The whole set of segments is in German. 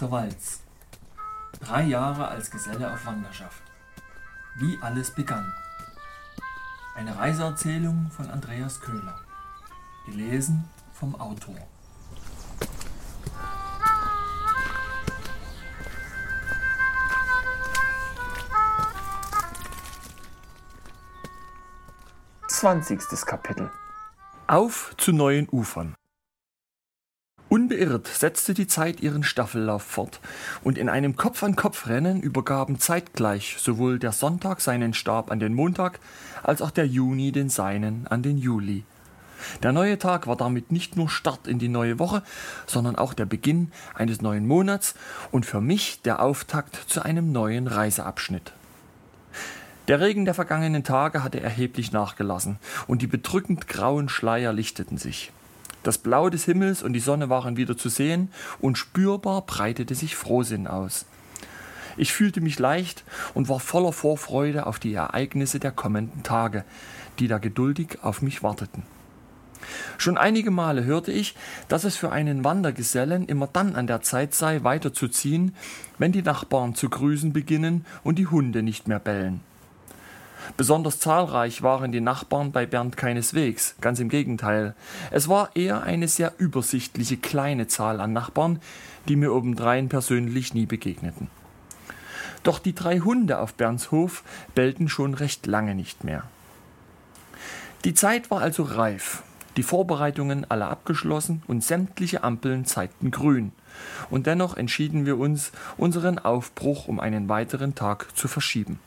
der Walz. Drei Jahre als Geselle auf Wanderschaft. Wie alles begann. Eine Reiseerzählung von Andreas Köhler. Gelesen vom Autor. Zwanzigstes Kapitel Auf zu neuen Ufern Unbeirrt setzte die Zeit ihren Staffellauf fort, und in einem Kopf-an-Kopf-Rennen übergaben zeitgleich sowohl der Sonntag seinen Stab an den Montag, als auch der Juni den seinen an den Juli. Der neue Tag war damit nicht nur Start in die neue Woche, sondern auch der Beginn eines neuen Monats und für mich der Auftakt zu einem neuen Reiseabschnitt. Der Regen der vergangenen Tage hatte erheblich nachgelassen und die bedrückend grauen Schleier lichteten sich. Das Blau des Himmels und die Sonne waren wieder zu sehen und spürbar breitete sich Frohsinn aus. Ich fühlte mich leicht und war voller Vorfreude auf die Ereignisse der kommenden Tage, die da geduldig auf mich warteten. Schon einige Male hörte ich, dass es für einen Wandergesellen immer dann an der Zeit sei, weiterzuziehen, wenn die Nachbarn zu grüßen beginnen und die Hunde nicht mehr bellen. Besonders zahlreich waren die Nachbarn bei Bernd keineswegs, ganz im Gegenteil. Es war eher eine sehr übersichtliche kleine Zahl an Nachbarn, die mir obendrein persönlich nie begegneten. Doch die drei Hunde auf Bernds Hof bellten schon recht lange nicht mehr. Die Zeit war also reif, die Vorbereitungen alle abgeschlossen und sämtliche Ampeln zeigten grün. Und dennoch entschieden wir uns, unseren Aufbruch um einen weiteren Tag zu verschieben.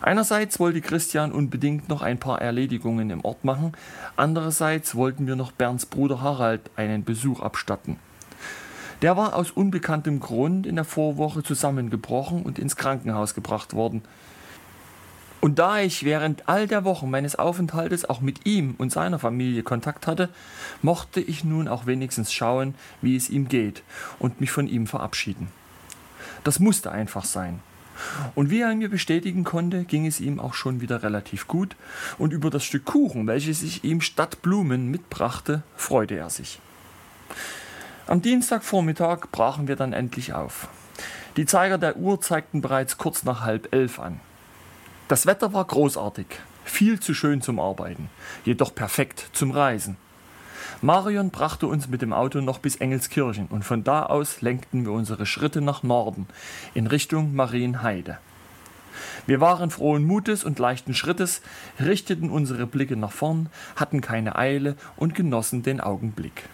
Einerseits wollte Christian unbedingt noch ein paar Erledigungen im Ort machen, andererseits wollten wir noch Bernds Bruder Harald einen Besuch abstatten. Der war aus unbekanntem Grund in der Vorwoche zusammengebrochen und ins Krankenhaus gebracht worden. Und da ich während all der Wochen meines Aufenthaltes auch mit ihm und seiner Familie Kontakt hatte, mochte ich nun auch wenigstens schauen, wie es ihm geht und mich von ihm verabschieden. Das musste einfach sein. Und wie er mir bestätigen konnte, ging es ihm auch schon wieder relativ gut, und über das Stück Kuchen, welches ich ihm statt Blumen mitbrachte, freute er sich. Am Dienstagvormittag brachen wir dann endlich auf. Die Zeiger der Uhr zeigten bereits kurz nach halb elf an. Das Wetter war großartig, viel zu schön zum Arbeiten, jedoch perfekt zum Reisen. Marion brachte uns mit dem Auto noch bis Engelskirchen und von da aus lenkten wir unsere Schritte nach Norden in Richtung Marienheide. Wir waren frohen Mutes und leichten Schrittes, richteten unsere Blicke nach vorn, hatten keine Eile und genossen den Augenblick.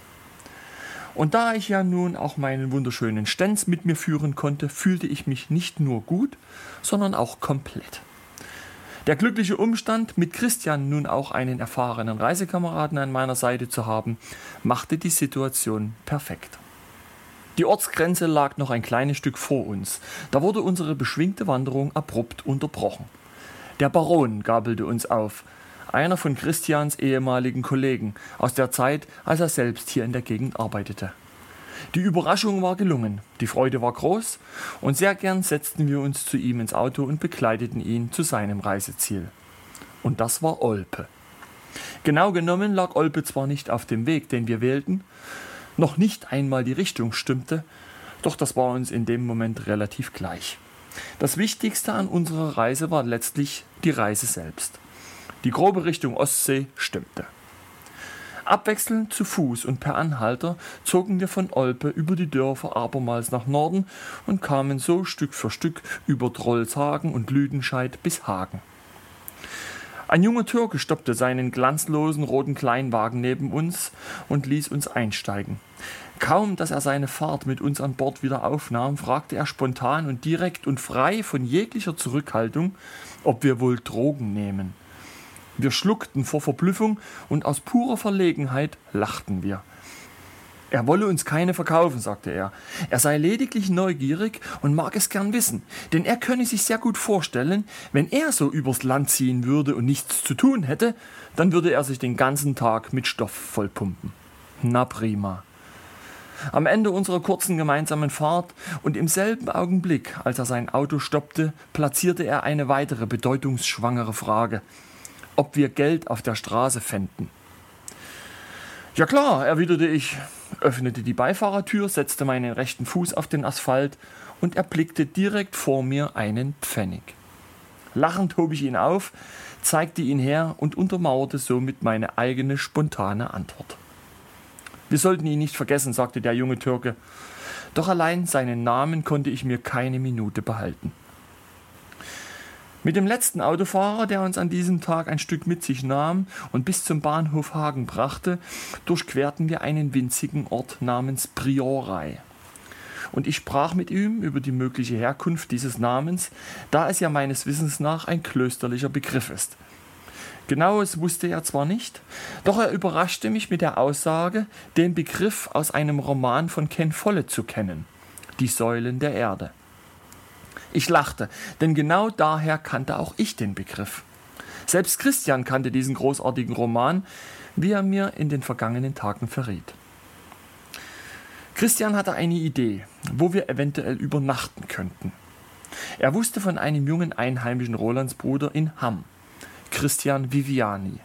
Und da ich ja nun auch meinen wunderschönen Stenz mit mir führen konnte, fühlte ich mich nicht nur gut, sondern auch komplett. Der glückliche Umstand, mit Christian nun auch einen erfahrenen Reisekameraden an meiner Seite zu haben, machte die Situation perfekt. Die Ortsgrenze lag noch ein kleines Stück vor uns. Da wurde unsere beschwingte Wanderung abrupt unterbrochen. Der Baron gabelte uns auf, einer von Christians ehemaligen Kollegen aus der Zeit, als er selbst hier in der Gegend arbeitete. Die Überraschung war gelungen, die Freude war groß und sehr gern setzten wir uns zu ihm ins Auto und begleiteten ihn zu seinem Reiseziel. Und das war Olpe. Genau genommen lag Olpe zwar nicht auf dem Weg, den wir wählten, noch nicht einmal die Richtung stimmte, doch das war uns in dem Moment relativ gleich. Das Wichtigste an unserer Reise war letztlich die Reise selbst. Die grobe Richtung Ostsee stimmte. Abwechselnd zu Fuß und per Anhalter zogen wir von Olpe über die Dörfer abermals nach Norden und kamen so Stück für Stück über Trollshagen und Lüdenscheid bis Hagen. Ein junger Türke stoppte seinen glanzlosen roten Kleinwagen neben uns und ließ uns einsteigen. Kaum, dass er seine Fahrt mit uns an Bord wieder aufnahm, fragte er spontan und direkt und frei von jeglicher Zurückhaltung, ob wir wohl Drogen nehmen. Wir schluckten vor Verblüffung und aus purer Verlegenheit lachten wir. Er wolle uns keine verkaufen, sagte er. Er sei lediglich neugierig und mag es gern wissen, denn er könne sich sehr gut vorstellen, wenn er so übers Land ziehen würde und nichts zu tun hätte, dann würde er sich den ganzen Tag mit Stoff vollpumpen. Na prima. Am Ende unserer kurzen gemeinsamen Fahrt und im selben Augenblick, als er sein Auto stoppte, platzierte er eine weitere bedeutungsschwangere Frage ob wir Geld auf der Straße fänden. Ja klar, erwiderte ich, öffnete die Beifahrertür, setzte meinen rechten Fuß auf den Asphalt und erblickte direkt vor mir einen Pfennig. Lachend hob ich ihn auf, zeigte ihn her und untermauerte somit meine eigene spontane Antwort. Wir sollten ihn nicht vergessen, sagte der junge Türke. Doch allein seinen Namen konnte ich mir keine Minute behalten. Mit dem letzten Autofahrer, der uns an diesem Tag ein Stück mit sich nahm und bis zum Bahnhof Hagen brachte, durchquerten wir einen winzigen Ort namens Priorei. Und ich sprach mit ihm über die mögliche Herkunft dieses Namens, da es ja meines Wissens nach ein klösterlicher Begriff ist. Genaues wusste er zwar nicht, doch er überraschte mich mit der Aussage, den Begriff aus einem Roman von Ken Follett zu kennen, Die Säulen der Erde. Ich lachte, denn genau daher kannte auch ich den Begriff. Selbst Christian kannte diesen großartigen Roman, wie er mir in den vergangenen Tagen verriet. Christian hatte eine Idee, wo wir eventuell übernachten könnten. Er wusste von einem jungen einheimischen Rolandsbruder in Hamm, Christian Viviani,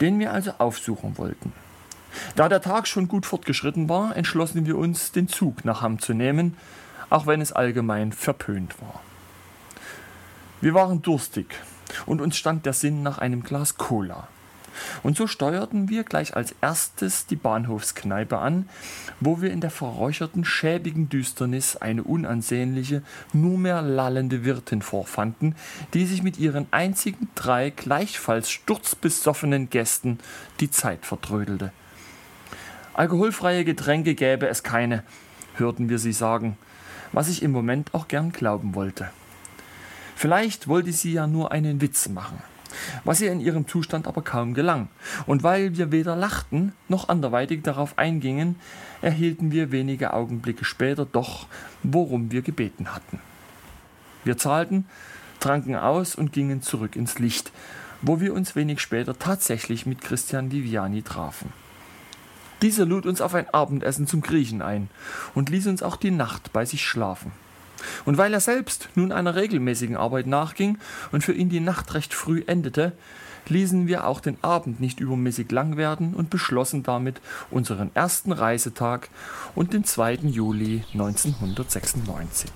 den wir also aufsuchen wollten. Da der Tag schon gut fortgeschritten war, entschlossen wir uns, den Zug nach Hamm zu nehmen auch wenn es allgemein verpönt war. Wir waren durstig und uns stand der Sinn nach einem Glas Cola. Und so steuerten wir gleich als erstes die Bahnhofskneipe an, wo wir in der verräucherten, schäbigen Düsternis eine unansehnliche, nur mehr lallende Wirtin vorfanden, die sich mit ihren einzigen drei gleichfalls sturzbesoffenen Gästen die Zeit vertrödelte. Alkoholfreie Getränke gäbe es keine, hörten wir sie sagen was ich im Moment auch gern glauben wollte. Vielleicht wollte sie ja nur einen Witz machen, was ihr in ihrem Zustand aber kaum gelang. Und weil wir weder lachten noch anderweitig darauf eingingen, erhielten wir wenige Augenblicke später doch, worum wir gebeten hatten. Wir zahlten, tranken aus und gingen zurück ins Licht, wo wir uns wenig später tatsächlich mit Christian Viviani trafen. Dieser lud uns auf ein Abendessen zum Griechen ein und ließ uns auch die Nacht bei sich schlafen. Und weil er selbst nun einer regelmäßigen Arbeit nachging und für ihn die Nacht recht früh endete, ließen wir auch den Abend nicht übermäßig lang werden und beschlossen damit unseren ersten Reisetag und den 2. Juli 1996.